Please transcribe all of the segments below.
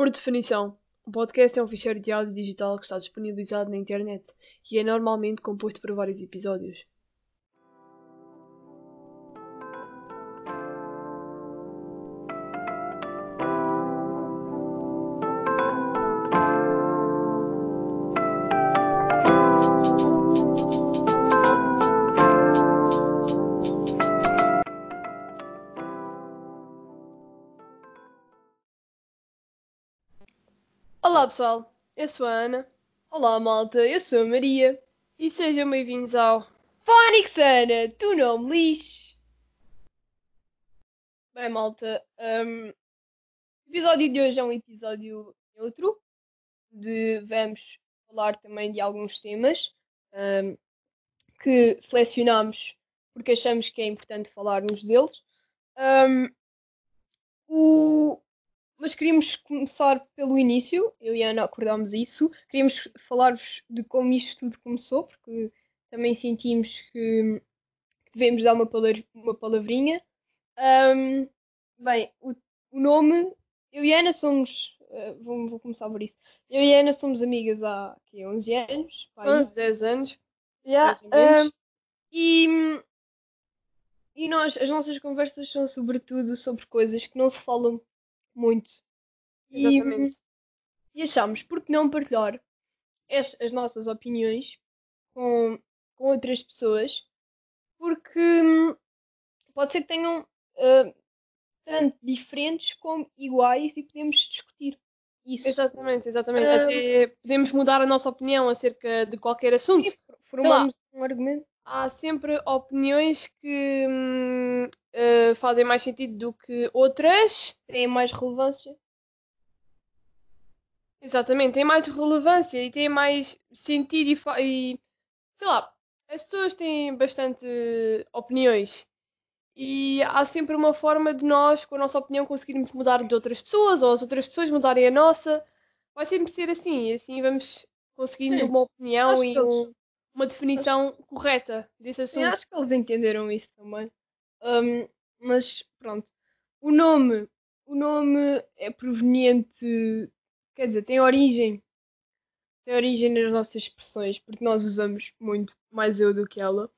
Por definição, um podcast é um ficheiro de áudio digital que está disponibilizado na internet e é normalmente composto por vários episódios. Olá pessoal, eu sou a Ana Olá malta, eu sou a Maria. e sejam bem-vindos ao Fónix Ana, tu não me lixes. Bem malta, hum, o episódio de hoje é um episódio neutro. De, vamos falar também de alguns temas hum, que selecionamos porque achamos que é importante falarmos deles. Hum, o- mas queríamos começar pelo início, eu e a Ana acordámos isso. Queríamos falar-vos de como isto tudo começou, porque também sentimos que, devemos dar uma, palavra, uma palavrinha. Ahm, bem, o, o nome, eu e a Ana somos. eh, vou, vou começar por isso. Eu e a Ana somos amigas há aqui, 11 anos. pá, 11, 10 anos. Yeah, ahm, e, e nós, as nossas conversas são sobretudo sobre coisas que não se falam muito. E, Exatamente. e achamos, por que não partilhar as, as nossas opiniões com, com outras pessoas? Porque pode ser que tenham ah, tanto diferentes como iguais e podemos discutir isso. Exatamente, exatamente. Ah. Até podemos mudar a nossa opinião acerca de qualquer assunto. E formamos um argumento. Há sempre opiniões que hum, eh, fazem mais sentido do que outras. Têm mais relevância. Exatamente, tem mais relevância e tem mais sentido e, e sei lá, as pessoas têm bastante opiniões e há sempre uma forma de nós, com a nossa opinião, conseguirmos mudar de outras pessoas ou as outras pessoas mudarem a nossa. Vai sempre ser assim, e assim vamos conseguindo Sim. uma opinião Acho e eles- um- uma definição correta desse Sim, assunto. acho que eles entenderam isso também. Hum, mas pronto. O nome, o nome é proveniente, quer dizer, tem origem. Tem origem nas nossas expressões, porque nós usamos muito mais eu do que ela.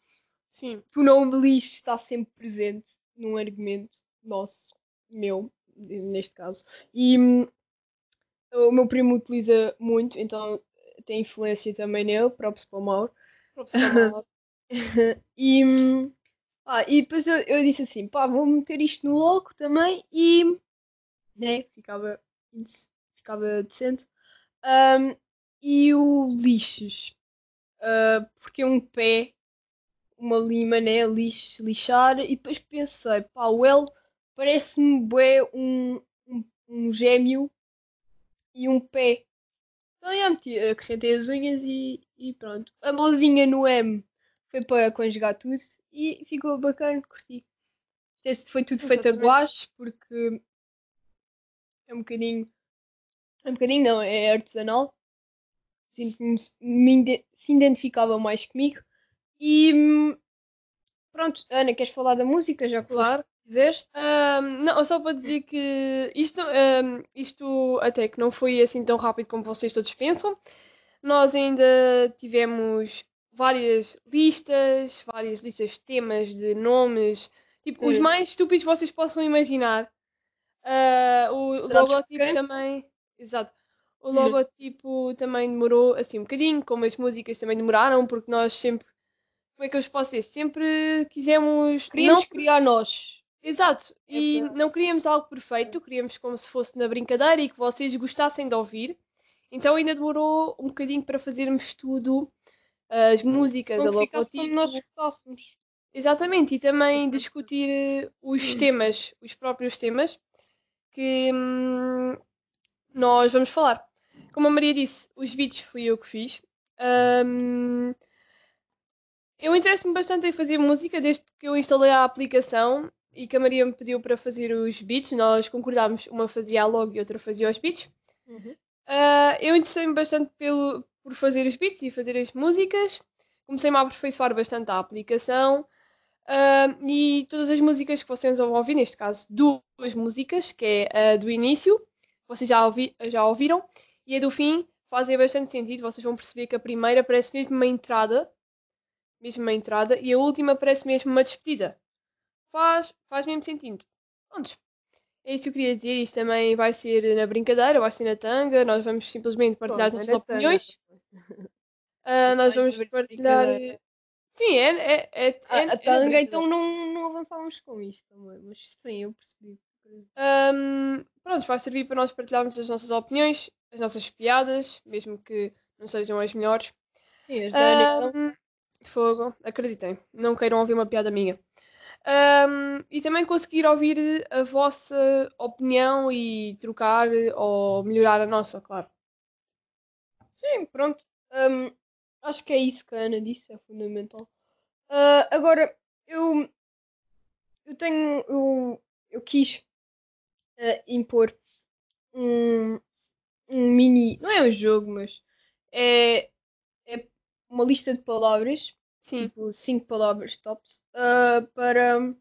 Sim, Tu não me lixes está sempre presente num argumento nosso, meu, neste caso. E hum, o meu primo utiliza muito, então tem influência também nele, próprio para o Mauro. e, hum, pá, e depois eu, eu disse assim, pá, vou meter isto no logo também e né, ficava, ficava decente. Hum, e o lixes, ah, porque é um pé, uma lima, né, lix, lixar, e depois pensei, pá, o L parece-me bué um, um, um gêmeo e um pé. Então já meti, acrescentei as unhas e, e pronto. A mãozinha no M foi para conjugar tudo e ficou bacana, curti. Este foi tudo feito a guache porque é um bocadinho. É um bocadinho não, é artesanal. Sinto que me, me ide- se identificava mais comigo. E pronto, Ana, queres falar da música? Já Claro. fizeste? Ahm, não, só para dizer que isto, ahm, isto até que não foi assim tão rápido como vocês todos pensam. Nós ainda tivemos várias listas, várias listas de temas, de nomes, tipo, os Hum. mais estúpidos que vocês possam imaginar. Ah, o o logotipo também. Exato. O logotipo também demorou assim um bocadinho, como as músicas também demoraram, porque nós sempre. Como é que eu vos posso dizer? Sempre quisemos. Queríamos não criar nós. Exato, É e verdade. não queríamos algo perfeito, queríamos como se fosse na brincadeira e que vocês gostassem de ouvir. Então ainda demorou um bocadinho para fazermos tudo, as músicas, a Como ficasse logotipo. como nós gostássemos. Exatamente, e também discutir eh, os Hum. temas, os próprios temas que hum, nós vamos falar. Como a Maria disse, os vídeos fui eu que fiz. Hum, eu interesso-me bastante em fazer música desde que eu instalei a aplicação e que a Maria me pediu para fazer os beats. Nós concordámos, uma fazia a log e outra fazia os beats. Ah, eu interessei-me bastante pelo, por fazer os beats e fazer as músicas. Comecei-me a aperfeiçoar bastante a aplicação. Ah, e todas as músicas que vocês vão ouvir, neste caso duas músicas, que é a do início, vocês já, ouvi, já ouviram, e a do fim fazem bastante sentido. Vocês vão perceber que a primeira parece mesmo uma entrada, mesmo uma entrada, e a última parece mesmo uma despedida. Faz, faz mesmo sentido. Prontos. É isso que eu queria dizer. Isto também vai ser na brincadeira, vai ser na tanga. Nós vamos simplesmente partilhar Pronto, as é nossas opiniões. Ah, nós vamos partilhar. Sim, é. é, é, é, Ah, é a tanga, então não, não avançávamos com isto também, mas sim, eu percebi. Ahm, pronto, vai servir para nós partilharmos as nossas opiniões, as nossas piadas, mesmo que não sejam as melhores. Sim, as da fogo, acreditem, não queiram ouvir uma piada minha. Ahm, e também conseguir ouvir a vossa opinião e trocar ou melhorar a nossa, claro. Sim, pronto. Hum, acho que é isso que a Ana disse, é fundamental. Ah, agora, eu, eu tenho. Eu, eu quis ah, impor um, um mini. Não é um jogo, mas é, é uma lista de palavras, Sim, tipo cinco palavras tops, ah, para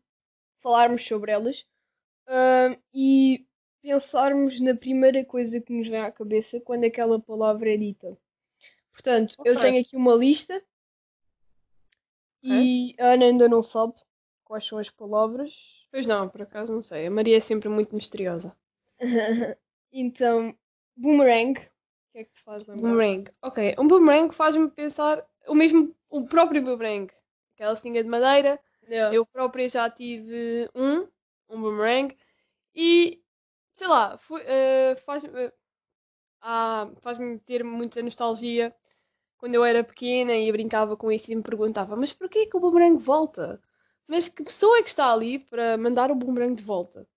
falarmos sobre elas ah, e pensarmos na primeira coisa que nos vem à cabeça quando aquela palavra é dita. Portanto, eu Ok. tenho aqui uma lista e a Ana ainda não sabe quais são as palavras. pois não, por acaso não sei. A Maria é sempre muito misteriosa. então, boomerang. O que é que te faz lembrar? Boomerang. Ok, um boomerang faz-me pensar o mesmo, o próprio boomerang. Aquela cinga de madeira. Yeah. Eu própria já tive um, um boomerang. E, sei lá, eh, faz, eh, ah, faz-me ter muita nostalgia quando eu era pequena e brincava com isso e me perguntava, mas porquê que o boomerang volta? Mas que pessoa é que está ali para mandar o boomerang de volta?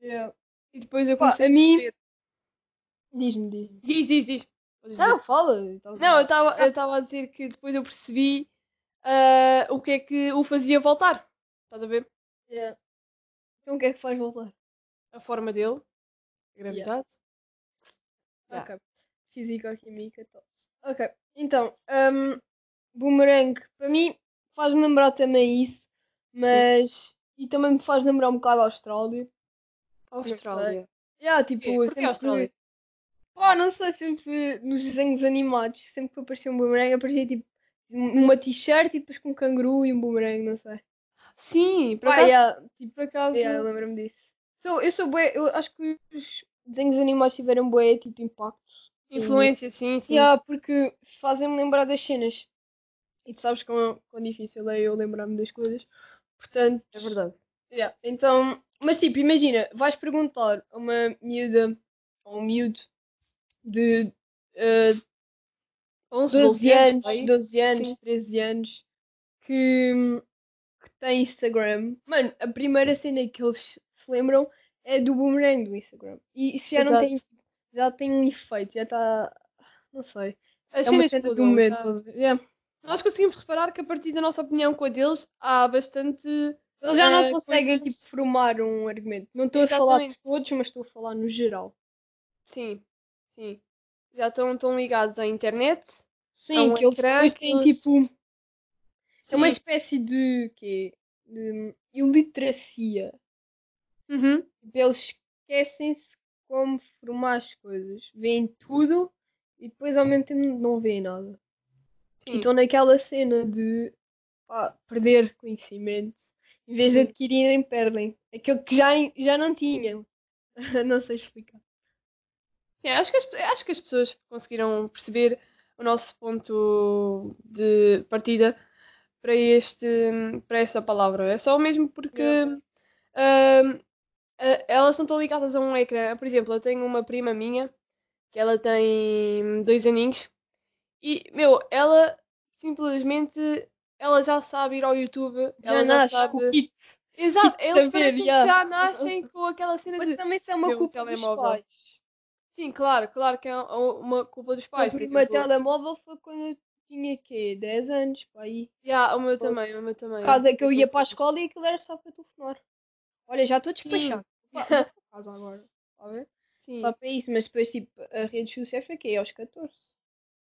Yeah. E depois eu Pá, comecei a a mim-. Diz-me, diz. Diz, diz, diz. Não, fala. Não, eu estava eu a dizer que depois eu percebi ah, o que é que o fazia voltar. Estás a ver? Yeah. Então o que é que faz voltar? A forma dele. A gravidade. Yeah. Ok. Físico-química, tops. Ok. Então, um, boomerang, para mim, faz-me lembrar também isso, mas. E também me faz lembrar um bocado a Austrália. Austrália. Yeah, tipo, Porquê? Porquê sempre- Austrália? Pá, não sei, sempre nos desenhos animados, sempre que aparecia um boomerang, aparecia tipo uma t-shirt e depois com um canguru e um boomerang, não sei. Sim, por Pá, acaso. yeah, tipo, Por acaso yeah, lembro-me disso. Sou, eu sou bué, eu acho que os desenhos animados tiveram bué, tipo, impacto. influência, sim, sim. Yeah, porque fazem-me lembrar das cenas. E tu sabes quão, quão difícil é eu lembrar-me das coisas. Portanto, É verdade. yeah, então, mas tipo, imagina, vais perguntar a uma miúda ou um miúdo de eh, 11, 12 12 anos. anos, aí. 12 anos, Sim. 13 anos que, que tem Instagram. Mano, a primeira cena que eles se lembram é do boomerang do Instagram. E isso já não tem, Exato. já tem um efeito, já está, não sei. As é uma cena do ver? Yeah. Nós conseguimos reparar que a partir da nossa opinião com a deles há bastante. Eles já não eh, conseguem coisas- tipo, formar um argumento. Não estou a falar de todos, mas estou a falar no geral. Sim, sim. Já estão tão ligados à internet. Sim, um que eles depois têm tipo. É uma Sim. espécie de quê? De iliteracia. Uhum. Tipo, eles esquecem-se como formar as coisas. Veem tudo e depois ao mesmo tempo não veem nada. Sim. Então naquela cena de pá, perder conhecimento, em vez de Sim. adquirirem, perdem. Aquilo que já, já não tinham. não sei explicar. Sim, acho que, as, acho que as pessoas conseguiram perceber o nosso ponto de partida para, este, para esta palavra. É só mesmo porque Yeah. ahm, a- elas não estão ligadas a um ecrã. Por exemplo, eu tenho uma prima minha que ela tem dois aninhos e, meu, ela simplesmente ela já sabe ir ao YouTube, Já ela já sabe. com kit. Exato, eles saber, parecem que já nascem com aquela cena Mas de. também isso é uma culpa dos pais. Sim, claro, claro que é um- uma culpa dos O pais. meu primeiro exemplo, telemóvel foi quando eu tinha quê? 10 anos, pá, aí. Yeah, o meu Pois. também, o meu também. Por causa que eu ia para a escola e aquilo era só para telefonar. Olha, já estou despachado. Para para casa agora. Está a ver? Sim, Só para isso, mas depois tipo, a rede social foi aqui aos 14.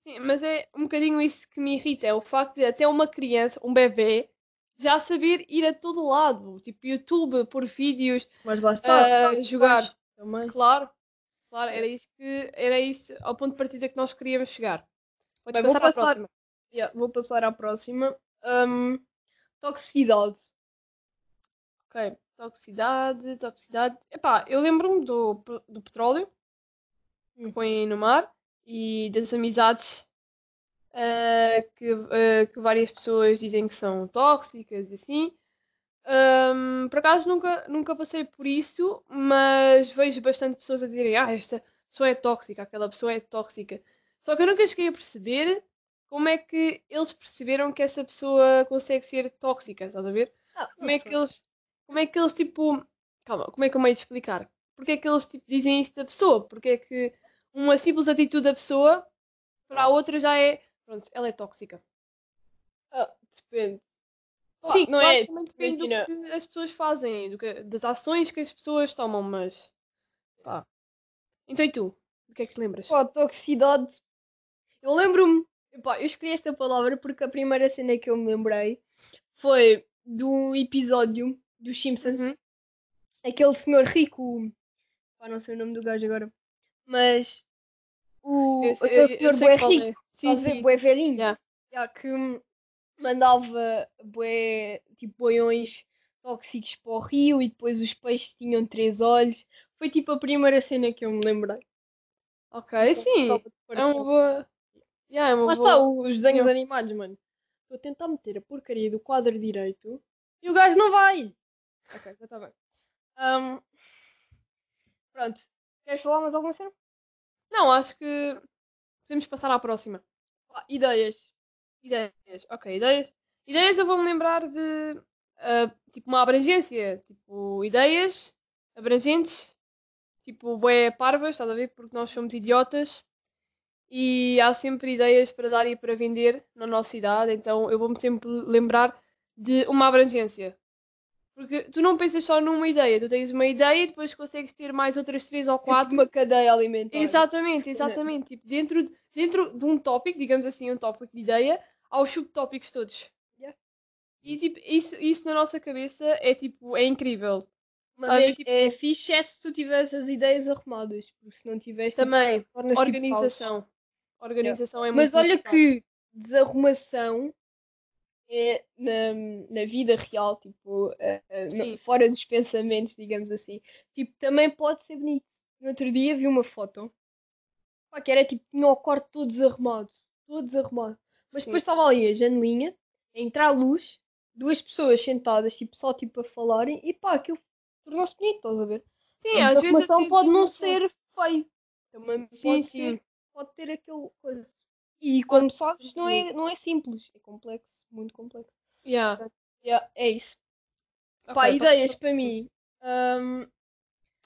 sim, mas é um bocadinho isso que me irrita, é o facto de até uma criança, um bebê, já saber ir a todo lado, tipo YouTube, por vídeos, Mas lá está. os jogar. Também. Claro, Claro, era isso que era isso ao ponto de partida que nós queríamos chegar. Podes Bem, vou passar à passar- próxima. Yeah, vou passar à próxima. Hum, toxicidade. Ok. Toxicidade, toxicidade. Epá, eu lembro-me do, do petróleo que Hum. põem no mar e das amizades ah, que, ah, que várias pessoas dizem que são tóxicas e assim. Ahm, por acaso nunca, nunca passei por isso, mas vejo bastante pessoas a dizerem ah, esta pessoa é tóxica, aquela pessoa é tóxica. Só que eu nunca cheguei a perceber como é que eles perceberam que essa pessoa consegue ser tóxica, estás a ver? Ah, Como é que eles, como é que eles tipo, calma, como é que eu meio de explicar? Porque é que eles tipo, dizem isso da pessoa? Porque é que uma simples atitude da pessoa para a outra já é, pronto, ela é tóxica. Ah, depende. Sim, não claro é? também depende imagina- do que as pessoas fazem, do que- das ações que as pessoas tomam, mas pá. Então e tu? Do que é que te lembras? Pá, toxicidade. Eu lembro-me. Eu escolhi esta palavra porque a primeira cena que eu me lembrei foi do episódio dos Simpsons. Uhum. Aquele senhor rico. Pá, não sei o nome do gajo agora. Mas. O, Eu- eu- aquele eu senhor sei bué qual rico. é. Sim, sim. Bué velhinho. Yeah. Já que mandava bué, tipo, boiões tóxicos para o rio e depois os peixes tinham três olhos. Foi tipo a primeira cena que eu me lembrei. Ok, sim. Só É uma boa. Yeah, é uma Lá boa... está, os desenhos Não. animados, mano. Estou a tentar meter a porcaria do quadro direito e o gajo não vai. Ok, já está bem. Ahm, pronto. Queres falar mais alguma cena? Não, acho que podemos passar à próxima. Ah, ideias. Ideias. Ok, ideias. Ideias eu vou-me lembrar de ah, tipo uma abrangência. Tipo, ideias abrangentes. Tipo, bué parvas, estás a ver? Porque nós somos idiotas. E há sempre ideias para dar e para vender na nossa idade. Então eu vou-me sempre lembrar de uma abrangência. Porque tu não pensas só numa ideia. Tu tens uma ideia e depois consegues ter mais outras três ou tipo quatro. uma cadeia alimentar. Exatamente, exatamente. Tipo, dentro, de- dentro de um tópico, digamos assim, um tópico de ideia, há os subtópicos todos. Yeah. E tipo, isso, isso na nossa cabeça é tipo, é incrível. Mas Ah, é, tipo- é fixe é se tu tivesse as ideias arrumadas. Porque se não tiveres. tipo, Também, tipo, organização. Organização é muito Mas olha necessário. que desarrumação é na, na vida real, tipo, no- Sim. fora dos pensamentos, digamos assim. Tipo, também pode ser bonito. No outro dia vi uma foto pá, que era tipo, tinha o quarto todo desarrumado. Todo desarrumado. Mas Sim. depois estava ali a janelinha, a entrar luz, duas pessoas sentadas, tipo, só tipo a falarem, e pá, aquilo tornou-se bonito, estás a ver? Sim, a às vezes até pode não desarrumação. ser feio. Também Sim, pode sim. ser pode ter aquele coisa. E quando fazes, não é, não é simples, é complexo, muito complexo. Yeah. Yeah, é isso. Pá, Ok, ideias para mim. Hum,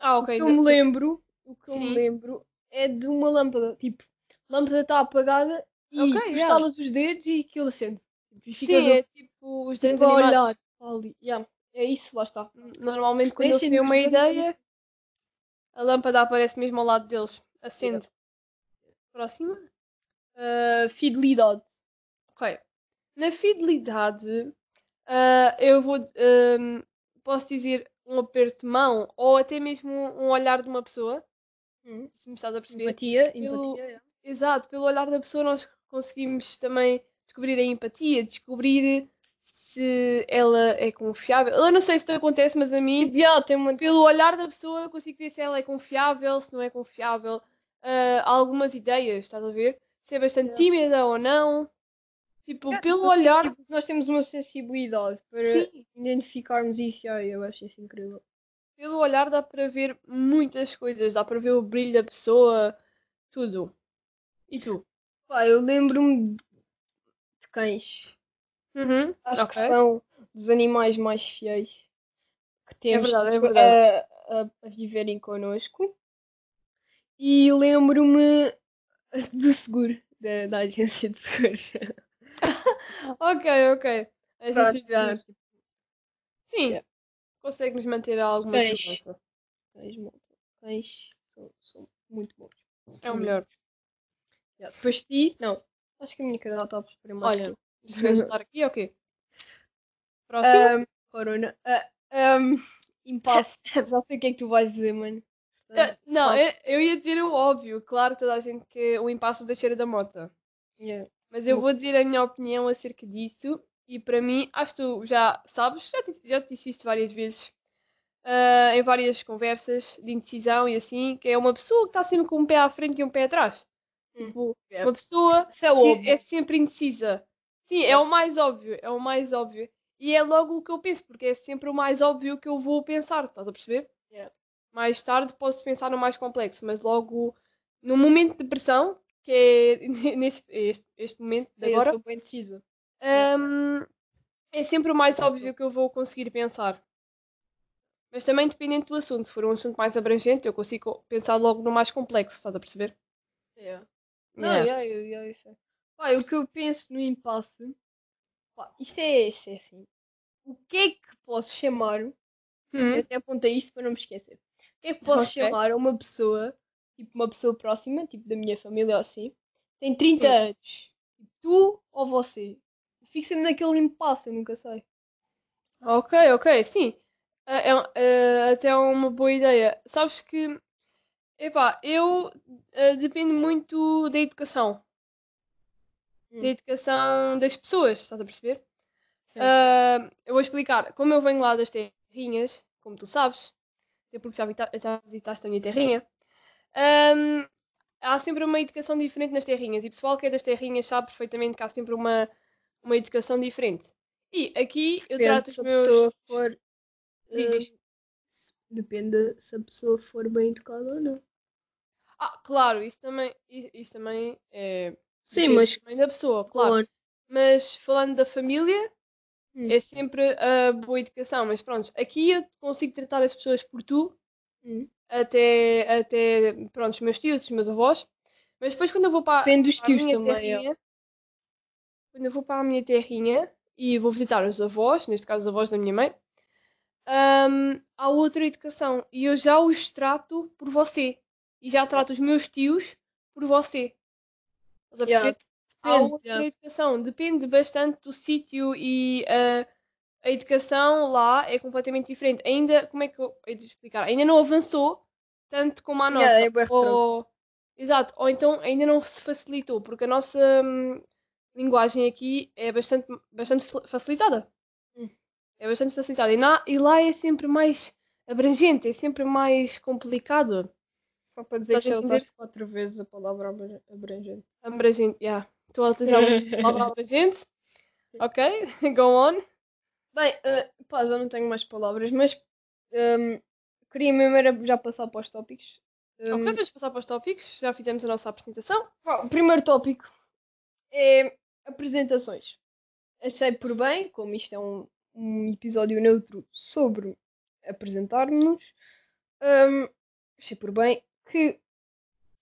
Ah, o ok. que eu me lembro, o que eu me Sim. lembro é de uma lâmpada. Tipo, a lâmpada está apagada e Ok, tu yeah. os dedos e aquilo acende. E ficas Sim, a- é tipo os desenhos a animados. olhar. Yeah, é isso, lá está. Normalmente quando eles têm uma ideia, a lâmpada aparece mesmo ao lado deles. Acende. Próxima? Uh, fidelidade. Ok. Na fidelidade, ah, eu vou. ahm, posso dizer um aperto de mão ou até mesmo um olhar de uma pessoa, Hum, se me estás a perceber. Empatia, Pelo- empatia, yeah. Exato, pelo olhar da pessoa nós conseguimos também descobrir a empatia, descobrir se ela é confiável. Eu não sei se isto acontece, mas a mim Tipo, uma pelo olhar da pessoa eu consigo ver se ela é confiável, se não é confiável. Há algumas ideias, estás a ver? Se é bastante Yeah. tímida ou não. Tipo, Yeah, pelo olhar. sensi- Nós temos uma sensibilidade para Sim, identificarmos isso. Eu acho isso incrível. Pelo olhar dá para ver muitas coisas. Dá para ver o brilho da pessoa, tudo. E tu? Pá, eu lembro-me de cães. Uhum, Acho ok. que são dos animais mais fiéis que temos verdade, é tipo, verdade. A, a, a viverem connosco. E lembro-me do seguro, da, da agência de seguros. Ok, ok. Pronto, assim, já. sim. Sim, Yeah. Consegue-nos manter alguma Cães. segurança. Cães, malta. Cães são, são muito bons. É o melhor. Yeah. Depois de ti, não. Acho que a minha cadela está a perceber mais. Olha, que queres voltar aqui ou quê? Próximo? Ahm, corona. Ah, ahm, impasse. Já sei o que é que tu vais dizer, mano. Não, eu, eu ia dizer o óbvio. Claro, toda a gente que o impasse da cheira da mota. yeah. Mas eu vou dizer a minha opinião acerca disso. E para mim, acho que tu já sabes, já te, já te disse isto várias vezes, ah, em várias conversas de indecisão e assim, que é uma pessoa que está sempre com um pé à frente e um pé atrás. Hum, Tipo, yeah. uma pessoa é é sempre indecisa. Sim, é o mais óbvio, é o mais óbvio. E é logo o que eu penso, porque é sempre o mais óbvio que eu vou pensar, estás a perceber? Yeah. Mais tarde posso pensar no mais complexo, mas logo no momento de pressão, que é neste, este, este momento de Eu agora, sou bem decisa. Hum, é sempre o mais óbvio que eu vou conseguir pensar. Mas também dependendo do assunto, se for um assunto mais abrangente, eu consigo pensar logo no mais complexo, estás a perceber? Yeah. Não, Yeah. yeah, yeah, yeah, é. O que eu penso no impasse, pá, isto é, isto é assim. O que é que posso chamar? Hum, até apontei isto para não me esquecer. O que é que posso Ok. chamar a uma pessoa, tipo uma pessoa próxima, tipo da minha família ou assim, tem 30 Sim. anos, tipo, tu ou você? Fico sempre naquele impasse, eu nunca sei. Ok, ok, sim. Ah, é um- ah, até é uma boa ideia. Sabes que, epá, eu ah, depende muito da educação. Da Hum. educação das pessoas, estás a perceber? Ah, eu vou explicar. Como eu venho lá das terrinhas, como tu sabes, até porque já, já visitaste a minha terrinha, ahm, há sempre uma educação diferente nas terrinhas. E o pessoal que é das terrinhas sabe perfeitamente que há sempre uma, uma educação diferente. E aqui eu trato os se a meus. pessoa for. Hum, depende se a pessoa for bem educada ou não. Ah, claro, isso também, isso também é. Sim, mas também da pessoa, claro. claro. Mas falando da família, Hum. é sempre a boa educação. Mas pronto, aqui eu consigo tratar as pessoas por tu, Hum. até, até pronto, os meus tios, os meus avós. Mas depois quando eu vou para, Depende dos tios minha também. é. terrinha, quando eu vou para a minha terrinha e vou visitar os avós, neste caso os avós da minha mãe, hum, há outra educação. E eu já os trato por você. E já trato os meus tios por você. Estás a perceber? Yeah, Há outra yeah. educação. Depende bastante do sítio e ah, a educação lá é completamente diferente. Ainda, como é que eu hei de explicar? Ainda não avançou tanto como a Yeah, nossa. é bué retrógrado. ou, exato, ou então ainda não se facilitou, porque a nossa hum, linguagem aqui é bastante, bastante fa- facilitada. Hum. É bastante facilitada. E, na- e lá é sempre mais abrangente, é sempre mais complicado. Só para dizer Estás que a já usaste quatro vezes a palavra abra- abrangente. Abrangente, yeah. Estou a utilizar uma palavra abrangente. Ok, go on. Bem, eh, pá, já não tenho mais palavras, mas ehm, queria mesmo já passar para os tópicos. Ok, Ehm, vamos passar para os tópicos. Já fizemos a nossa apresentação. pá, o primeiro tópico é apresentações. Achei por bem, como isto é um, um episódio neutro sobre apresentar-nos, ehm, achei por bem que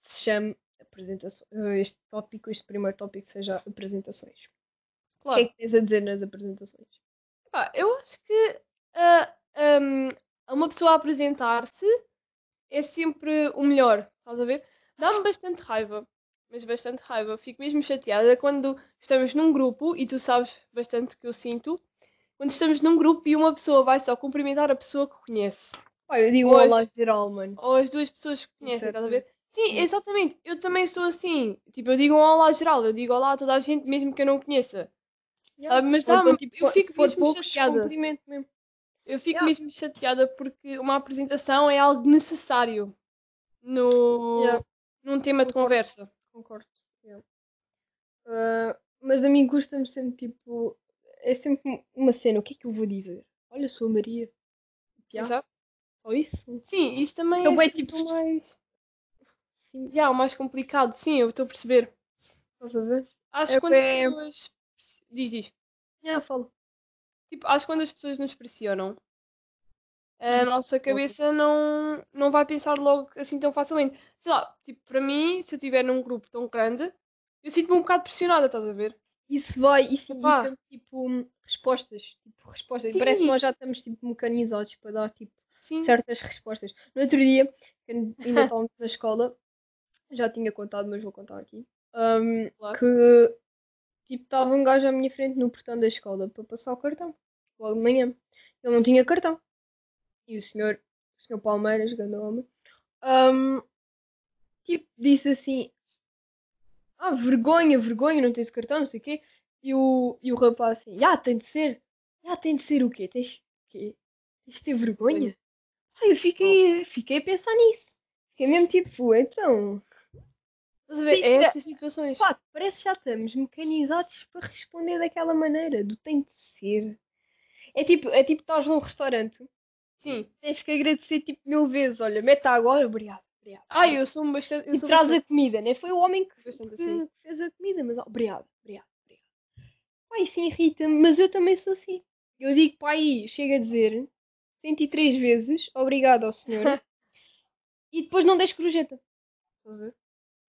se chame apresentações. Este tópico, este primeiro tópico seja apresentações. O Claro. que é que tens a dizer nas apresentações? Epá, eu acho que ah, hum, uma pessoa a apresentar-se é sempre o melhor, estás a ver? Dá-me bastante raiva, mas bastante raiva. Fico mesmo chateada quando estamos num grupo, e tu sabes bastante que eu sinto, quando estamos num grupo e uma pessoa vai só cumprimentar a pessoa que conhece, eu digo Pois. olá geral, mano. ou as duas pessoas que conhecem, estás a ver? Sim, exatamente. Eu também sou assim. Tipo, eu digo um olá geral, eu digo olá a toda a gente, mesmo que eu não conheça. Yeah. Ah, mas Ou então, dá-me, tipo, eu fico mesmo poucos, chateada. cumprimento mesmo. Eu fico Yeah. mesmo chateada porque uma apresentação é algo necessário no, Yeah. num tema de conversa. Concordo. Ah, mas a mim custa-me sempre tipo. É sempre uma cena. O que é que eu vou dizer? Olha, sou a Maria. Exato. Só isso? Sim, isso também Eu é bem, sempre tipo, mais, Sim, yeah, o mais complicado. Sim, eu estou a perceber. estás a ver? Acho É que quando as bem- pessoas. Diz, diz. Yeah, fala. Tipo, acho que quando as pessoas nos pressionam, a Hum, nossa cabeça não, não vai pensar logo assim tão facilmente. Sei lá, tipo, para mim, se eu estiver num grupo tão grande, eu sinto-me um bocado pressionada, estás a ver? Isso vai, isso Epá. tipo respostas. Tipo, respostas. Sim. Parece que nós já estamos tipo mecanizados para dar tipo Sim. certas respostas. No outro dia, quando ainda estávamos na escola, já tinha contado, mas vou contar aqui. hum, Claro. que tipo estava um gajo à minha frente no portão da escola para passar o cartão. Logo de manhã. Ele não tinha cartão. E o senhor, o senhor Palmeiras, grande homem, ahm, tipo, disse assim: Ah, vergonha, vergonha, não tens cartão, não sei o quê. E o, e o rapaz assim: Já, tem de ser. Já, tem de ser o quê? Tens, quê? Tens de ter vergonha? Ai, eu fiquei, fiquei a pensar nisso. Fiquei mesmo tipo, então. Estás a ver? É essas situações. Pá, parece que já estamos mecanizados para responder daquela maneira, do tem de ser. É tipo, é tipo estás num restaurante, Sim. tens que agradecer tipo mil vezes, olha, mete agora, obrigado, obrigado. Ah, eu sou um bastante. Eu e sou traz bastante, a comida, né? Foi o homem que, bastante que assim. fez a comida, mas obrigado, obrigado, obrigado. Pai, isso irrita-me, mas eu também sou assim. Eu digo, pai, chega a dizer 103 vezes, obrigado ao senhor, e depois não deixo gorjeta. Estás a ver?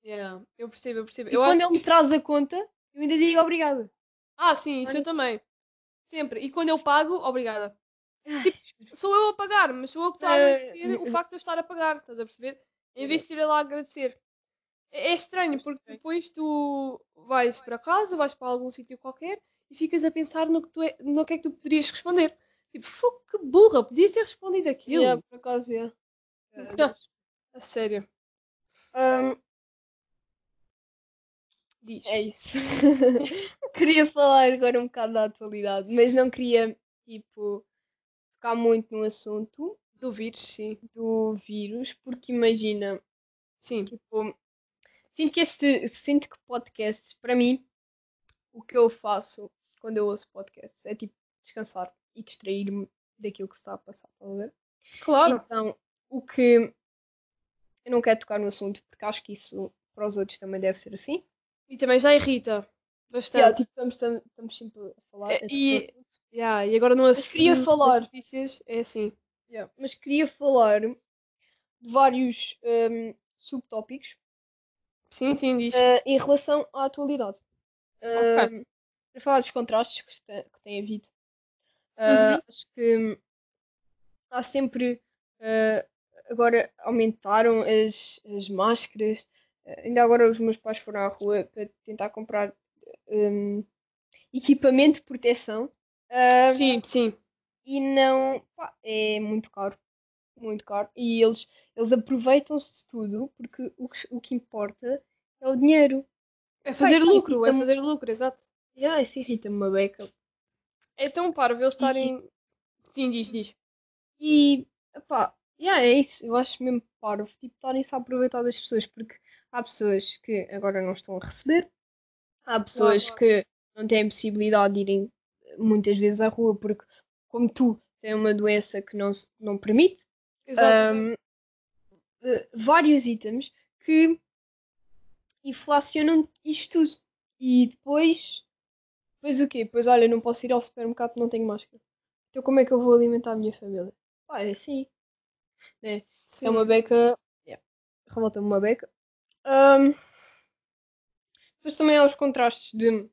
Yeah, eu percebo, eu percebo. E Eu quando acho... ele me traz a conta, eu ainda digo obrigado. Ah, sim, isso eu também. Sempre. E quando eu pago, obrigada. Sou eu a pagar, mas sou eu que estou a Eh, agradecer o facto de eu estar a pagar, estás a perceber? Em vez de ir lá agradecer. É, é estranho, porque depois tu vais para casa, vais para algum sítio qualquer e ficas a pensar no que, tu é, no que é que tu poderias responder. Tipo, "Fogo, que burra, podias ter respondido aquilo. Yeah, por acaso, yeah. Não. A sério. Ahm, Diz. é isso. queria falar agora um bocado da atualidade, mas não queria, tipo, tocar muito no assunto Do vírus, sim. do vírus, porque imagina, Sim. tipo, sinto que este, sinto que podcasts, para mim, o que eu faço quando eu ouço podcasts é tipo descansar e distrair-me daquilo que se está a passar, estás a ver? Claro. Então, o que eu não quero tocar no assunto, porque acho que isso para os outros também deve ser assim. E também já irrita bastante. Yeah, tipo, estamos, estamos, sempre a falar. É, e-. Yeah, e agora no Mas queria falar- notícias é assim. Yeah, Mas queria falar de vários hum, subtópicos Sim, sim, diz. eh, em relação à atualidade. Hum, Para falar dos contrastes que, está- que tem havido. Ah, Uhum. Acho que há sempre. ah, agora aumentaram as, as máscaras. Ainda agora os meus pais foram à rua para tentar comprar hum, equipamento de proteção. Sim, sim. e não. pá, é muito caro. Muito caro. E eles, eles aproveitam-se de tudo porque o que, o que importa é o dinheiro. É fazer isso lucro, é fazer lucro, exato. E ah, isso irrita-me uma beca. É tão parvo eles estarem. Sim, diz, diz. E, pá, yeah, é isso. Eu acho mesmo parvo, tipo, estarem-se a aproveitar das pessoas, porque há pessoas que agora não estão a receber, há pessoas Claro. que não têm possibilidade de irem muitas vezes à rua, porque, como tu, têm uma doença que não, não permite. Ahm, eh, vários itens que inflacionam isto tudo. E depois, depois o quê? Depois, olha, não posso ir ao supermercado porque não tenho máscara. Então como é que eu vou alimentar a minha família? Pá, é assim. sim. É uma beca. Yeah. Revolta-me uma beca. Ahm, depois também há os contrastes de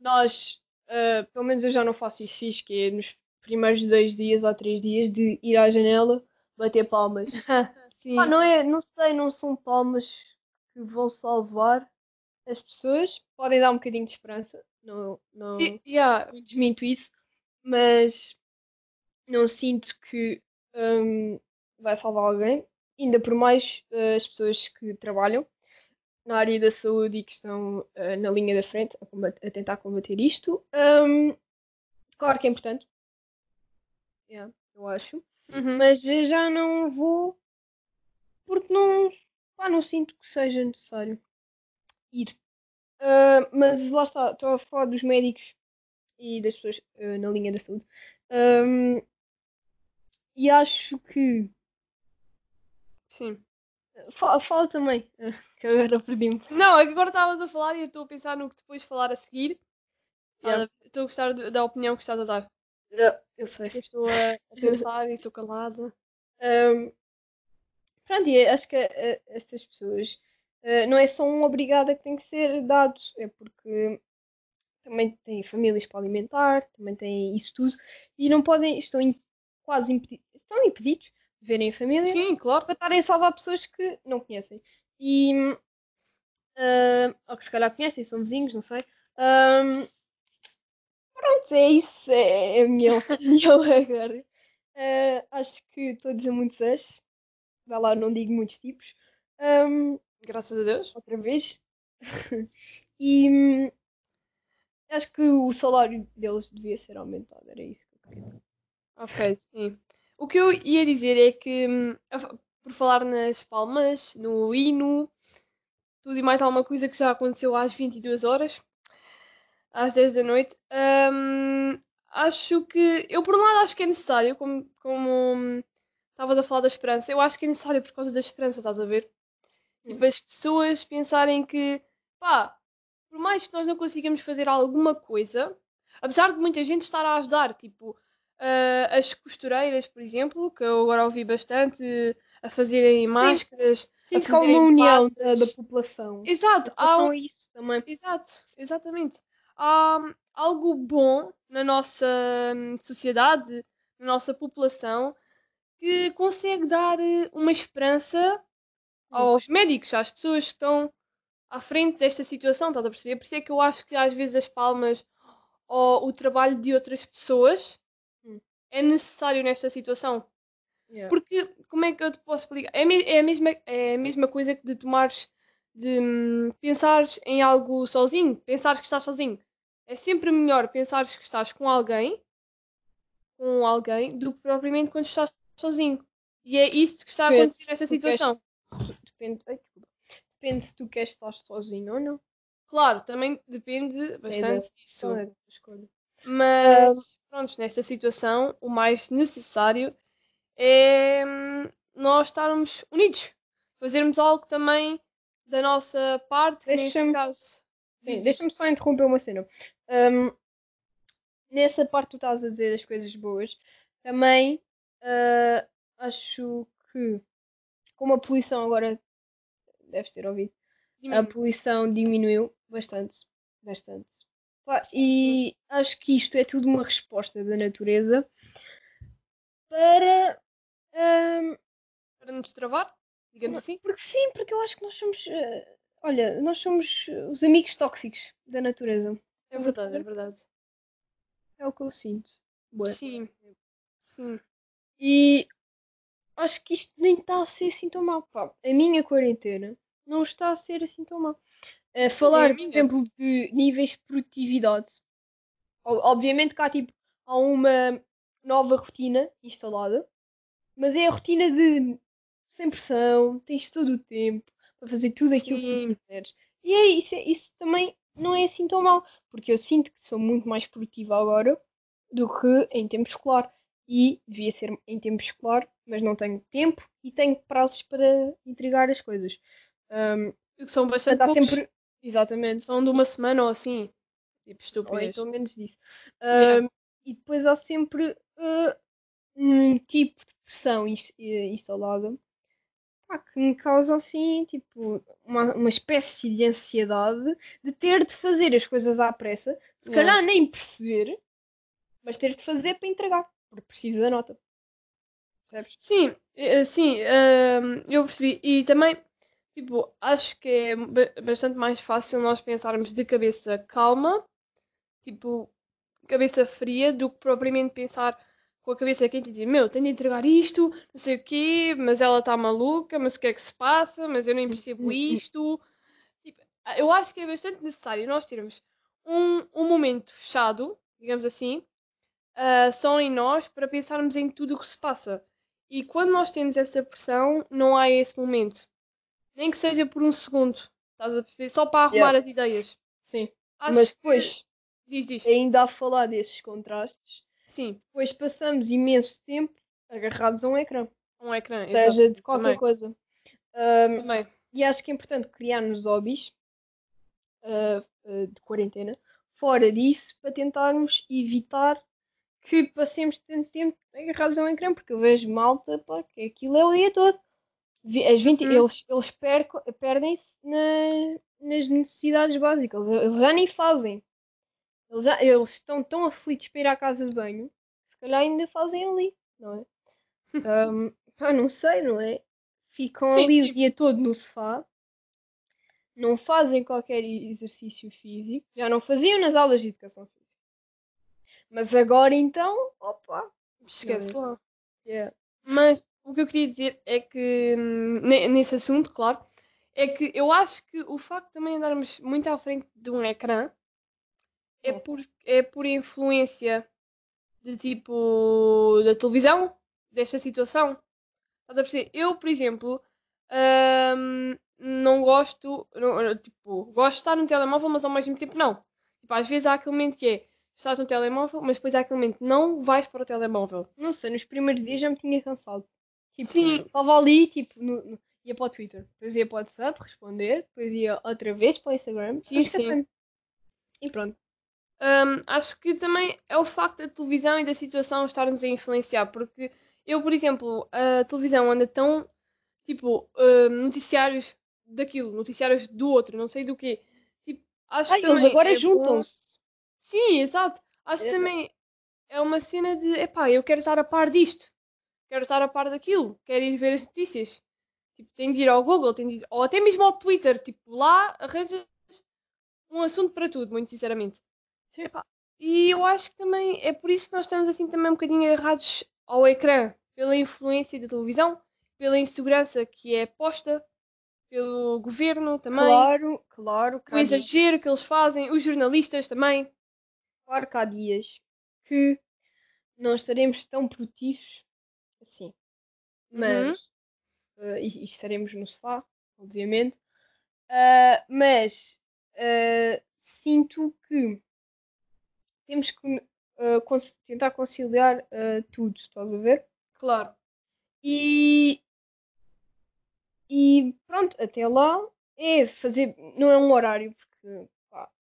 nós, ah, pelo menos eu já não faço isso que é nos primeiros dois dias ou três dias de ir à janela, bater palmas. sim. Pá, não é, não sei, não são palmas que vão salvar as pessoas. Podem dar um bocadinho de esperança, não, não, E- yeah, desminto isso, mas não sinto que hum, vai salvar alguém. Ainda por mais eh, as pessoas que trabalham na área da saúde e que estão eh, na linha da frente a, combat- a tentar combater isto. Hum, claro que é importante. Yeah, eu acho uhum. mas eu já não vou porque não, pá, não sinto que seja necessário ir. Ah, mas lá está, estou a falar dos médicos e das pessoas ah, na linha da saúde. Ahm, e acho que. Sim. Fala, fala também, que agora perdi-me. Não, é que agora estavas a falar e eu estou a pensar no que depois falar a seguir. Yeah. Ah, Estou a gostar da opinião que estás a dar. Ah, eu sei. Eu estou a, pensar e estou calada. Ahm, pronto, e acho que ah, estas pessoas ah, não é só um obrigado a que tem que ser dado, é porque também têm famílias para alimentar, também têm isso tudo, e não podem, estão quase impedi- estão impedidos verem a família Sim, claro. para estarem a salvar pessoas que não conhecem. E ah, ou que se calhar conhecem, são vizinhos, não sei. Ahm, pronto, é isso, é a minha opinião agora. Ah, acho que estou a dizer muitos és. Vá lá, não digo muitos tipos. Ahm, Graças a Deus. outra vez. e hum, acho que o salário deles devia ser aumentado, era isso que eu queria. Ok, sim. O que eu ia dizer é que, hum, por falar nas palmas, no hino, tudo e mais alguma coisa que já aconteceu às 22 horas, às 10 da noite, hum, acho que, eu por um lado acho que é necessário, como, como hum, estavas a falar da esperança, eu acho que é necessário por causa da esperança, estás a ver? Tipo, as pessoas pensarem que, pá, por mais que nós não consigamos fazer alguma coisa, apesar de muita gente estar a ajudar, tipo, ah, as costureiras, por exemplo, que eu agora ouvi bastante a fazerem máscaras, a Sinto que há uma fazerem união da, da população. Exato, há Façam um- isso também. exato, exatamente. Há hum, algo bom na nossa hum, sociedade, na nossa população, que consegue dar eh, uma esperança aos médicos, às pessoas que estão à frente desta situação, estás a perceber? Por isso é que eu acho que às vezes as palmas ou o trabalho de outras pessoas. É necessário nesta situação. Yeah. Porque, como é que eu te posso explicar? É, é a, mesma, é a mesma coisa que de tomares, de hum, pensares em algo sozinho, pensares que estás sozinho. É sempre melhor pensares que estás com alguém, com alguém, do que propriamente quando estás sozinho. E é isso que está a Depende, acontecer nesta tu queres- situação. Depende, ai. Depende se tu queres estar sozinho ou não. Claro, também depende bastante disso. É a tua escolha. Mas, pronto, nesta situação, o mais necessário é hum, nós estarmos unidos. Fazermos algo também da nossa parte, neste Deixa-me- caso. Sim, deixa-me só interromper uma cena. Ahm, nessa parte tu estás a dizer as coisas boas. Também ah, acho que como a poluição agora deves ter ouvido, a Diminui. poluição diminuiu bastante. Bastante. E acho que isto é tudo uma resposta da natureza para ahm, Para nos travar, digamos assim. porque sim, porque eu acho que nós somos eh, olha, nós somos os amigos tóxicos da natureza. É verdade, é verdade. É o que eu sinto. Sim, sim. E acho que isto nem está a ser assim tão mal. Pá, a minha quarentena não está a ser assim tão mal. Falar, a por exemplo, de níveis de produtividade. Obviamente que há, tipo, há uma nova rotina instalada, mas é a rotina de sem pressão, tens todo o tempo para fazer tudo aquilo que Sim. tu quiseres. E é isso, é- isso também não é assim tão mal, porque eu sinto que sou muito mais produtiva agora do que em tempo escolar. E devia ser em tempo escolar, mas não tenho tempo e tenho prazos para entregar as coisas. Um, Que são bastante poucos. sempre. Exatamente. São de uma semana ou assim. Tipo, Ou estúpidas. então menos disso. Yeah. Um, e depois há sempre uh, um tipo de pressão eh, instalada pá, que me causa assim, tipo, uma, uma espécie de ansiedade de ter de fazer as coisas à pressa, se Yeah. calhar nem perceber, mas ter de fazer para entregar, porque preciso da nota. Percebes? Sim, eh, sim, eu percebi. E também, tipo, acho que é ba- bastante mais fácil nós pensarmos de cabeça calma, tipo, cabeça fria, do que propriamente pensar com a cabeça quente e dizer, meu, tenho de entregar isto, não sei o quê, mas ela está maluca, mas o que é que se passa, mas eu nem percebo isto. Tipo, eu acho que é bastante necessário nós termos um, um momento fechado, digamos assim, ah, só em nós, para pensarmos em tudo o que se passa. E quando nós temos essa pressão, não há esse momento. Nem que seja por um segundo. Estás a perceber? Só para arrumar Yeah. as ideias. Sim. Acho mas que- depois, Diz, diz. ainda a falar desses contrastes, Sim, depois passamos imenso tempo agarrados a um ecrã, um ecrã. seja exato. de qualquer Também. coisa. Um, Também. E acho que é importante criar-nos hobbies ah, ah, de quarentena fora disso para tentarmos evitar que passemos tanto tempo agarrados a um ecrã, porque eu vejo malta pá, que aquilo é o dia todo. As 20, Uhum. Eles, eles perdem-se na- nas necessidades básicas, eles, eles já nem fazem. Eles, já- eles estão tão aflitos para ir à casa de banho, que se calhar ainda fazem ali, não é? Ahm, pá, não sei, não é? Ficam Sim, ali sim. o dia todo no sofá, não fazem qualquer exercício físico, já não faziam nas aulas de educação física. Mas agora então, opa, Esquece lá. yeah. Mas o que eu queria dizer é que, hum, ne- nesse assunto, claro, é que eu acho que o facto de também andarmos muito à frente de um ecrã é por, é por influência de tipo da televisão, desta situação. Estás a perceber? Eu, por exemplo, hum, não gosto, não- tipo, gosto de estar no telemóvel, mas ao mesmo tempo não. Tipo, às vezes há aquele momento que é estás no telemóvel, mas depois há aquele momento não vais para o telemóvel. Não sei, nos primeiros dias já me tinha cansado. Tipo, Sim. estava ali, tipo, no- no- ia para o Twitter, depois ia para o WhatsApp responder, depois ia outra vez para o Instagram. Sim, sim. E pronto. Hum, acho que também é o facto da televisão e da situação estar-nos a influenciar, porque eu, por exemplo, a televisão anda tão, tipo, hum, noticiários daquilo, noticiários do outro, não sei do quê. Tipo, acho Ai, que eles agora é bom- juntam-se. Sim, exato. Acho que É. também é uma cena de, epá, eu quero estar a par disto, quero estar a par daquilo, quero ir ver as notícias. Tipo, tenho de ir ao Google, tenho de ir, ou até mesmo ao Twitter, tipo, lá arranjas um assunto para tudo, muito sinceramente. Epá, e eu acho que também é por isso que nós estamos assim também um bocadinho agarrados ao ecrã, pela influência da televisão, pela insegurança que é posta pelo governo também, Claro, claro, o dias, exagero que eles fazem, os jornalistas também. claro que há dias que não estaremos tão produtivos assim. Mas, Uhum. eh, e, e estaremos no sofá, obviamente. Ah, mas ah, sinto que temos que ah, tentar conciliar tudo, estás a ver? Claro. E, e pronto, até lá é fazer, não é um horário, porque eu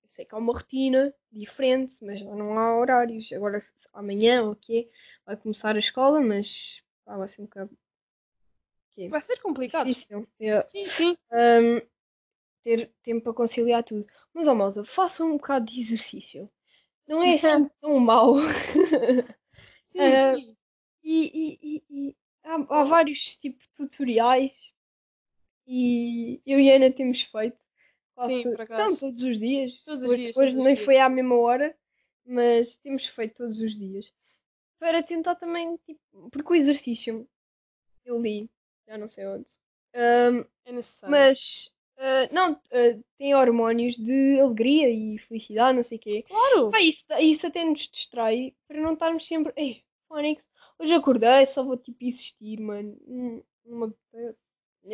sei que há uma rotina diferente, mas não há horários. Agora amanhã ou o quê, vai começar a escola, mas pá, vai ser um bocado quê? Vai ser complicado. difícil é, Sim, sim. hum, ter tempo para conciliar tudo. Mas ó malta, façam um bocado de exercício. Não é assim tão mau. Sim, Ah, sim. E, e- e- e há, há vários tipos de tutoriais e eu e a Ana temos feito quase Sim, não todos os dias. Todos os hoje dias, hoje nem foi à mesma hora, mas temos feito todos os dias para tentar também, tipo, porque o exercício eu li, já não sei onde, hum, É necessário. mas ah, não, ah, tem hormónios de alegria e felicidade, não sei o quê. Claro. Pá, isso, isso até nos distrai para não estarmos sempre. Ei, Fónix, hoje acordei, só vou tipo existir, mano. Hum, me apetece.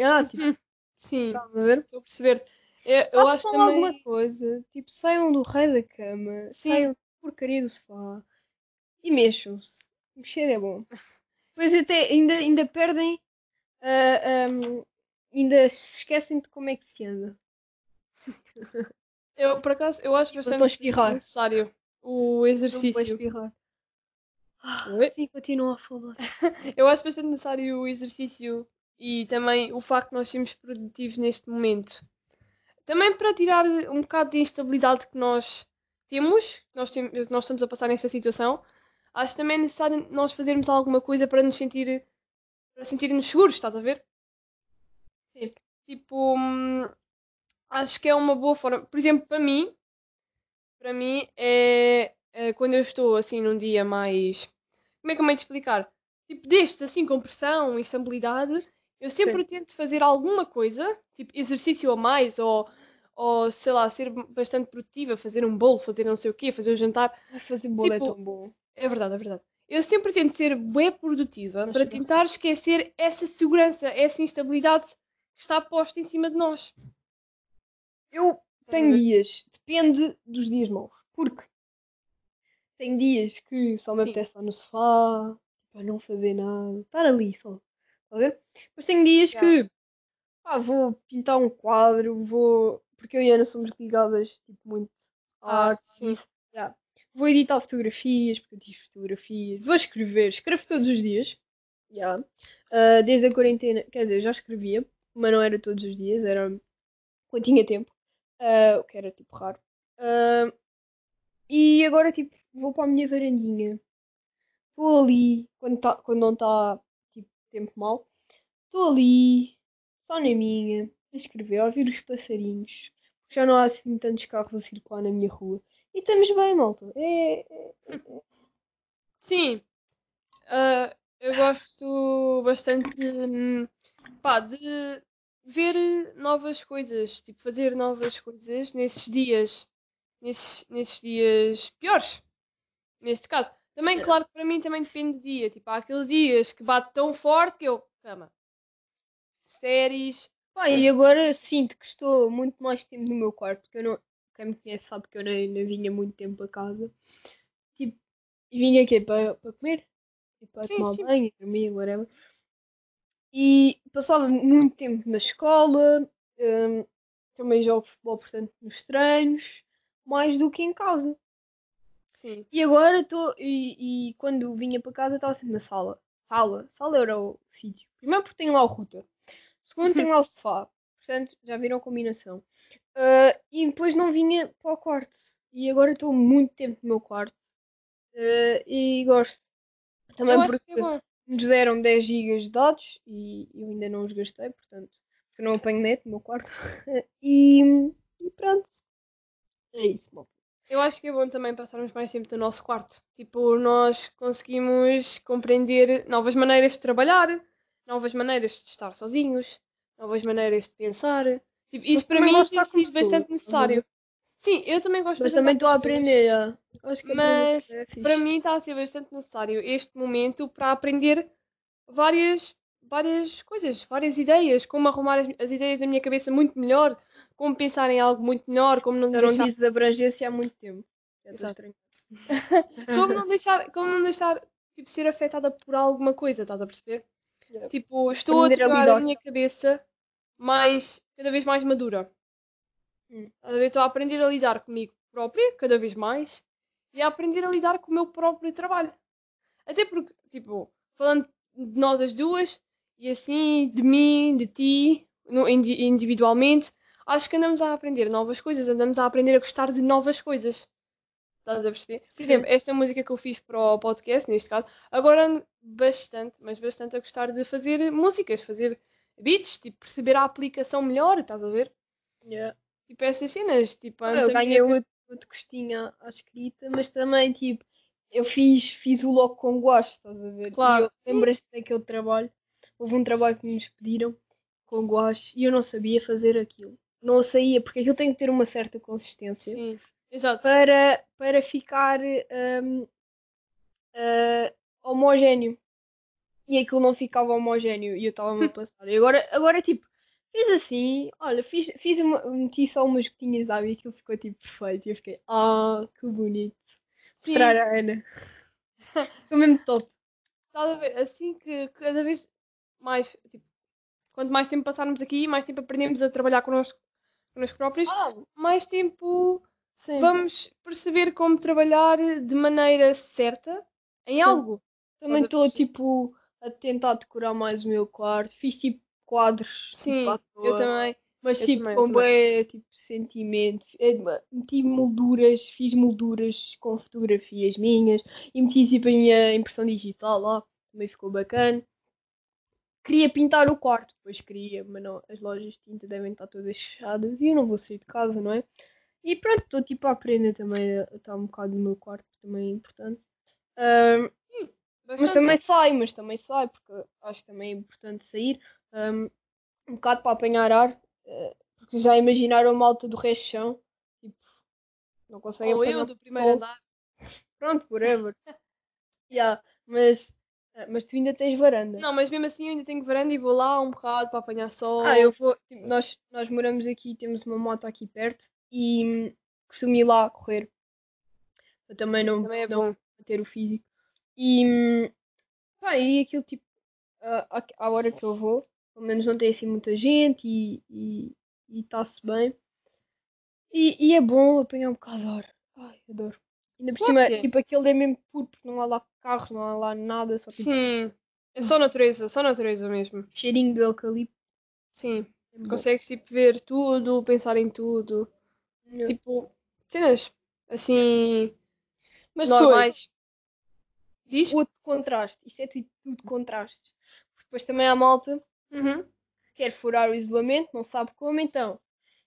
Ah, tipo, Sim, estás a ver? estou a perceber. Eu, eu acho também. alguma coisa, tipo, saiam do rei da cama, Sim. saiam da porcaria do sofá e mexam-se. Mexer é bom. Depois até ainda, ainda perdem, ah, ahm, ainda se esquecem de como é que se anda. Eu, por acaso, eu acho Tipo, bastante necessário o exercício. Oi? sim, continuam a falar. Eu acho bastante necessário o exercício e também o facto de nós sermos produtivos neste momento. Também para tirar um bocado de instabilidade que nós temos, que nós, tem- que nós estamos a passar nesta situação, acho também necessário nós fazermos alguma coisa para nos sentir para sentirmos seguros, estás a ver? Sim. Tipo, hum, acho que é uma boa forma. Por exemplo, para mim, para mim é, é quando eu estou assim num dia mais. Como é que eu me explicar? Tipo, destes assim com pressão, instabilidade, eu sempre tento fazer alguma coisa, tipo exercício a mais, ou, ou sei lá, ser bastante produtiva, fazer um bolo, fazer não sei o quê, fazer um jantar. Fazer bolo Tipo, é tão bom. É verdade, é verdade. Eu sempre tento ser bem produtiva Mas para chega. tentar esquecer essa segurança, essa instabilidade que está posta em cima de nós. Eu tenho dias, depende dos dias maus. Porque tem dias que só me Sim. apetece estar no sofá, para não fazer nada, estar ali só. Está a ver? Mas tem dias Yeah. que pá, vou pintar um quadro, vou. Porque eu e a Ana somos ligadas tipo, muito à Ah, arte. sim. Yeah. Vou editar fotografias, porque eu tive fotografias. Vou escrever, escrevo todos os dias. Yeah. Ah, desde a quarentena, quer dizer, já escrevia, mas não era todos os dias, era quando tinha tempo. Ah, o que era tipo raro. Ah, e agora tipo, vou para a minha varandinha. Estou ali, quando, tá, quando não está tipo, tempo mau, estou ali, só na minha, a escrever, a ouvir os passarinhos. Já não há assim tantos carros a circular na minha rua. E estamos bem, malta. É, é- Sim. Ah, eu gosto bastante de, pá, de ver novas coisas, tipo, fazer novas coisas nesses dias, nesses, nesses dias piores, neste caso. Também, claro que para mim também depende do dia, tipo, há aqueles dias que bate tão forte que eu, cama, séries, Pá, e agora sinto que estou muito mais tempo no meu quarto, porque eu não. Quem me conhece sabe que eu nem, vinha muito tempo a casa. Tipo, e vinha aqui para, para comer, tipo, para Sim, tomar sim. banho, dormir, whatever. E passava muito tempo na escola, hum, também jogo futebol, portanto, nos treinos, mais do que em casa. sim, E agora estou. E, e quando vinha para casa estava sempre na sala. Sala. Sala era o sítio. Primeiro porque tenho lá o router. Segundo tenho lá o sofá. Portanto, já viram a combinação. Ah, e depois não vinha para o quarto. E agora estou muito tempo no meu quarto. Ah, e gosto. Também eu porque que é bom. nos deram 10 GB de dados e eu ainda não os gastei, portanto, porque não apanho net no meu quarto. e, e pronto. É isso, mal. Eu acho que é bom também passarmos mais tempo no nosso quarto. Tipo, nós conseguimos compreender novas maneiras de trabalhar, novas maneiras de estar sozinhos, novas maneiras de pensar. Tipo, isso para mim tem sido bastante pessoas, necessário. Sim, eu também gosto Mas também estou a aprender. que Mas, é. Para mim está a ser bastante necessário este momento para aprender várias, várias coisas, várias ideias, como arrumar as, as ideias na minha cabeça muito melhor, como pensar em algo muito melhor, como não Já não deixar dizes abrangência há muito tempo. Estranho. como não deixar, como não deixar tipo, ser afetada por alguma coisa, estás a perceber? Yeah. Tipo, estou a Aprender a tornar a lidar. minha cabeça mais, cada vez mais madura. Hum. Estás a ver? Estou a aprender a lidar comigo própria, cada vez mais, e a aprender a lidar com o meu próprio trabalho. Até porque, tipo, falando de nós as duas, e assim, de mim, de ti, individualmente, acho que andamos a aprender novas coisas, andamos a aprender a gostar de novas coisas. Estás a perceber? Por exemplo, esta música que eu fiz para o podcast, neste caso, agora ando bastante, mas bastante a gostar de fazer músicas, fazer beats, tipo, perceber a aplicação melhor, estás a ver? Yeah. Tipo, essas cenas, tipo, Ah, eu ganhei outro, outro gostinho à escrita, mas também, tipo, eu fiz, fiz o logo com gosto, estás a ver? Claro, lembras-te daquele trabalho? Houve um trabalho que nos pediram com guache e eu não sabia fazer aquilo. Não o sabia, porque aquilo tem que ter uma certa consistência Sim, exato. para, para ficar hum, ah, homogéneo. E aquilo não ficava homogéneo e eu estava-me a passar. E agora, agora, tipo, fiz assim, olha, fiz, fiz uma, meti só umas gotinhas de água e aquilo ficou tipo perfeito. E eu fiquei, ah, que bonito. Sim. Mostrar a Ana. Ficou mesmo top. Estás a ver? Assim que cada vez mais, tipo, quanto mais tempo passarmos aqui, mais tempo aprendemos a trabalhar connosco, connosco próprios, Ah, mais tempo sim. vamos perceber como trabalhar de maneira certa em Sim. algo. Também estou, tipo, a tentar decorar mais o meu quarto. Fiz, tipo, quadros. Sim, tipo, eu também. Mas Eu tipo, também, com também. tipo, sentimento. Eh, Meti molduras, fiz molduras com fotografias minhas e meti tipo a minha impressão digital lá, também ficou bacana. Queria pintar o quarto, depois queria, mas não, as lojas de tinta devem estar todas fechadas e eu não vou sair de casa, não é? E pronto, estou tipo a aprender também a estar um bocado no meu quarto, também é importante. Mas também sai, mas também sai, porque acho que também é importante sair um, um bocado para apanhar ar, eh, porque já imaginaram a malta do resto de chão, tipo, não conseguem Ou eu do primeiro andar. Pronto, whatever. yeah, mas, eh, mas tu ainda tens varanda. Não, mas mesmo assim eu ainda tenho varanda e vou lá um bocado para apanhar sol. Ah, eu vou, tipo, nós, nós moramos aqui, temos uma moto aqui perto e hum, costumo ir lá correr. Eu também não, também é não bom. ter o físico. E, hum, pá, e aquilo tipo, à, à- à hora que eu vou, pelo menos não tem assim muita gente e e e está-se bem. E, e é bom apanhar um bocado de ar. Ai, adoro. Ainda por Claro cima, é. tipo, aquele é mesmo puro, porque não há lá carros, não há lá nada, só tipo Sim, é só natureza, só natureza mesmo. cheirinho de eucalipto. Sim, É consegues tipo ver tudo, pensar em tudo. Yeah. Tipo, cenas assim Mas normais. Diz? outro contraste. Isto é tudo, tudo contrastes. Porque depois também há malta Uhum. que quer furar o isolamento, não sabe como, então.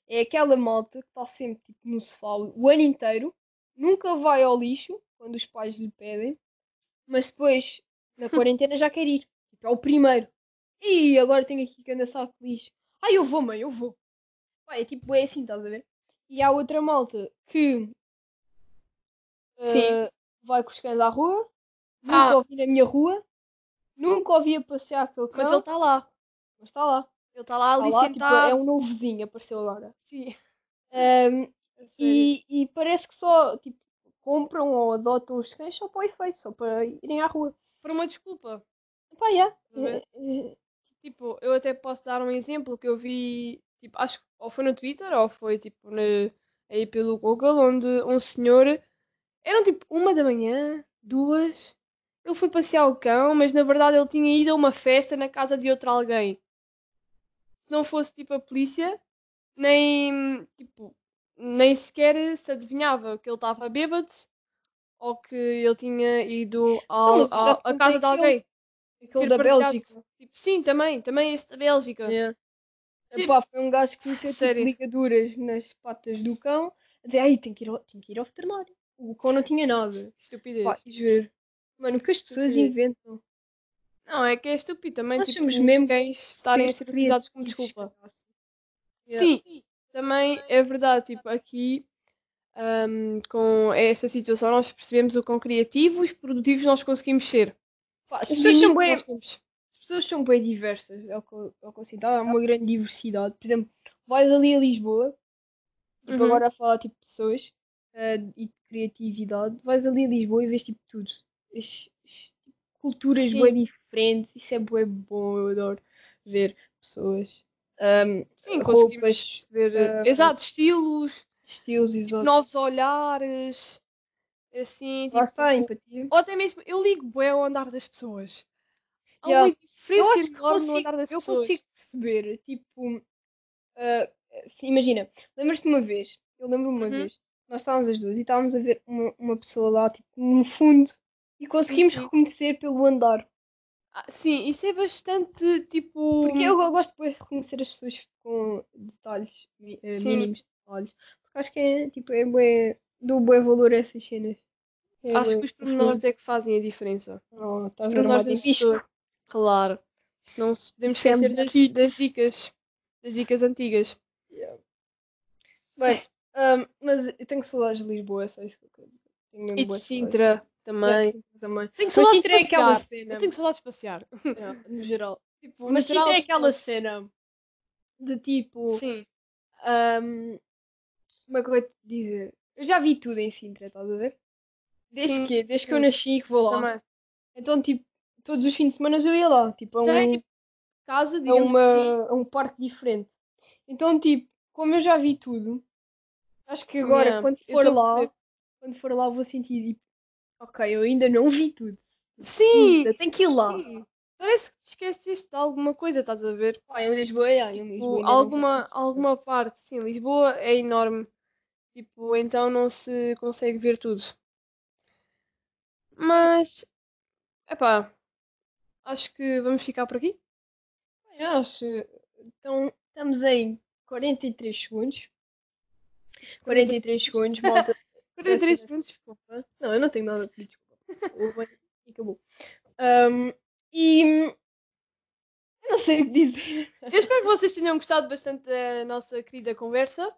É aquela malta que está sempre tipo, no sofá o ano inteiro, nunca vai ao lixo quando os pais lhe pedem, mas depois na quarentena já quer ir. Tipo, é o primeiro. E agora tenho aqui que andar saco de lixo. Ai, eu vou, mãe, eu vou. Pá, é tipo, é assim, estás a ver? E há outra malta que Sim. eh, vai com cães à rua, nunca Ah. ouvi na minha rua, nunca ouvi a passear pelo cão, Mas ele está lá. mas está lá. Ele está lá Está ali lá, tipo, é um novo vizinho, apareceu agora. Sim. Sério. e, e parece que só tipo, compram ou adotam os cães só para o efeito, só para irem à rua. Por uma desculpa. Pá, yeah. Estás a ver? Eh, eh, Tipo, eu até posso dar um exemplo que eu vi, tipo, acho que ou foi no Twitter ou foi tipo na, aí pelo Google, onde um senhor eram tipo uma da manhã, duas, ele foi passear o cão, mas na verdade ele tinha ido a uma festa na casa de outro alguém. Se não fosse tipo a polícia, nem tipo, nem sequer se adivinhava que ele estava bêbado ou que ele tinha ido ao, te à casa de alguém. Aquele da. Bélgica. Tipo, sim, também, também esse da Bélgica. Yeah. Tipo, Epá, foi um gajo que meteu tipo, ligaduras nas patas do cão a dizer, ai, tenho que ir ao, tenho que ir ao veterinário. O cão não tinha nada. Estupidez. Pá, juro. Mano, o que as pessoas inventam. Não, é que é estúpido também, Nós tipo, somos os mesmo cães estarem a ser utilizados como desculpa. Yeah. Sim, também é verdade, tipo, aqui ahm, com esta situação nós percebemos o quão criativos e produtivos nós conseguimos ser. Pá, as pessoas são bem, as pessoas são bem diversas, é o que eu, é o que eu sinto. Há uma grande diversidade. Por exemplo, vais ali a Lisboa, tipo, Uhum. agora a falar tipo de pessoas eh, e de criatividade, vais ali a Lisboa e vês tipo tudo. Culturas Sim. bem diferentes, isso é bem bom, eu adoro ver pessoas. Ahm, Sim, roupas, conseguimos perceber, eh, ah, exato, estilos, estilos exóticos. novos olhares, assim, Lá tipo, está, empatia. ou até mesmo, eu ligo bem ao andar das pessoas. Há Yeah. uma Eu diferença enorme no andar das eu pessoas. consigo perceber, tipo, ah, se- imagina, lembras-te uma vez, eu lembro-me uma Uhum. vez, nós estávamos as duas e estávamos a ver uma, uma pessoa lá, tipo, no fundo, e conseguimos sim. reconhecer pelo andar. Ah, sim, isso é bastante, tipo... Porque eu, eu gosto de reconhecer as pessoas com detalhes, eh, Sim. mínimos detalhes, porque acho que é, tipo, é bué, dou bué valor a essas cenas. É Acho bué que os profundo. pormenores é que fazem a diferença. Oh, estás Os pormenores das pessoas. Claro. Não podemos é esquecer das, das dicas. Das dicas antigas. Bem, ahm, mas eu tenho saudades de Lisboa, é só isso que eu quero dizer. E de bué saudades. Também. Sintra também. Tenho Mas saudades de é aquela passear. cena. Eu tenho saudades de passear. No geral. Tipo, Mas no geral, Sintra é aquela cena de tipo. Sim. ahm, como é que eu vou te dizer? Eu já vi tudo em Sintra, estás a ver? Desde Sim, que, desde que eu sim. nasci que vou lá. Também. Então, tipo, todos os fins de semana eu ia lá. Tipo, a Já é um, tipo casa, a, digamos uma, assim. a um parque diferente. Então, tipo, como eu já vi tudo, acho que agora, Yeah, quando for lá, quando for lá, vou sentir tipo, ok, eu ainda não vi tudo. Sim! Tenho que ir lá. sim. Parece que te esqueceste de alguma coisa, estás a ver? Pá, em Lisboa, é, em Lisboa Tipo, não vi alguma, alguma parte. Sim, Lisboa é enorme. Tipo, então não se consegue ver tudo. Mas, epá, acho que vamos ficar por aqui. Eu acho. Então, estamos em 43 segundos. 43 segundos, malta. 43 Peço segundos. Desculpa. Não, eu não tenho nada a pedir desculpa. Bem- E acabou. Ahm, e. Não sei o que dizer. Eu espero que vocês tenham gostado bastante da nossa querida conversa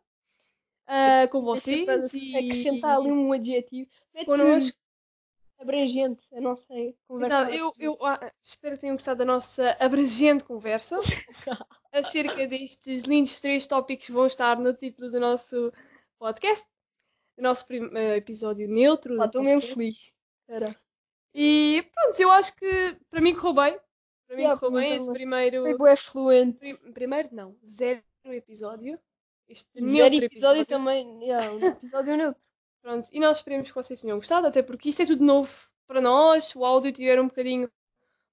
ah, com vocês e Acrescentar ali um adjetivo. Mete connosco. abrangente, a nossa conversa. Exato, eu, eu ah, espero que tenham gostado da nossa abrangente conversa acerca destes lindos três tópicos que vão estar no título do nosso podcast, nosso eh, episódio neutro. Estou mesmo feliz. Era. E pronto, eu acho que para mim correu bem. Para mim Yeah, correu bem esse também. primeiro. Foi bué fluente. prim- primeiro não, zero episódio. Este Zero neutro episódio, episódio. também. Yeah, um episódio neutro. Pronto, e nós esperemos que vocês tenham gostado, até porque isto é tudo novo para nós. Se o áudio estiver um bocadinho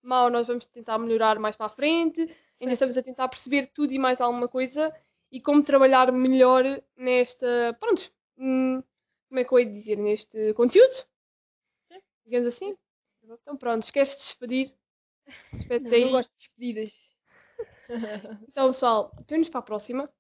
mau, nós vamos tentar melhorar mais para a frente. Ainda estamos a tentar perceber tudo e mais alguma coisa e como trabalhar melhor nesta. Pronto, hum, como é que eu ia dizer? Neste conteúdo, digamos assim. Então, pronto, esquece de despedir. Não, Despede-te aí. gosto de despedidas. Então, pessoal, vemos para a próxima.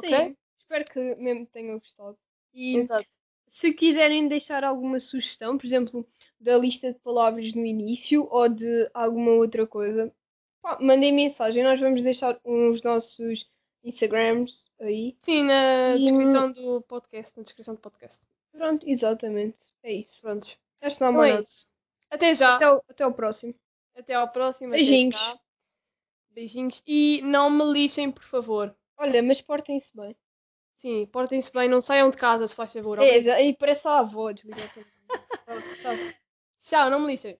Sim, espero que mesmo tenham gostado. E Exato. se quiserem deixar alguma sugestão, por exemplo, da lista de palavras no início ou de alguma outra coisa, pá, mandem mensagem. Nós vamos deixar os nossos Instagrams aí. Sim, na E- descrição do podcast. Na descrição do podcast. Pronto, exatamente. É isso. Acho que não há Então mais é isso. Até já. Até ao, até ao próximo. Até ao próximo. Beijinhos. Beijinhos. E não me lixem, por favor. Olha, mas portem-se bem. Sim, portem-se bem, não saiam de casa, se faz favor. É, já, e parece a avó, desliga a câmera. Tchau. Tchau, não me lixem.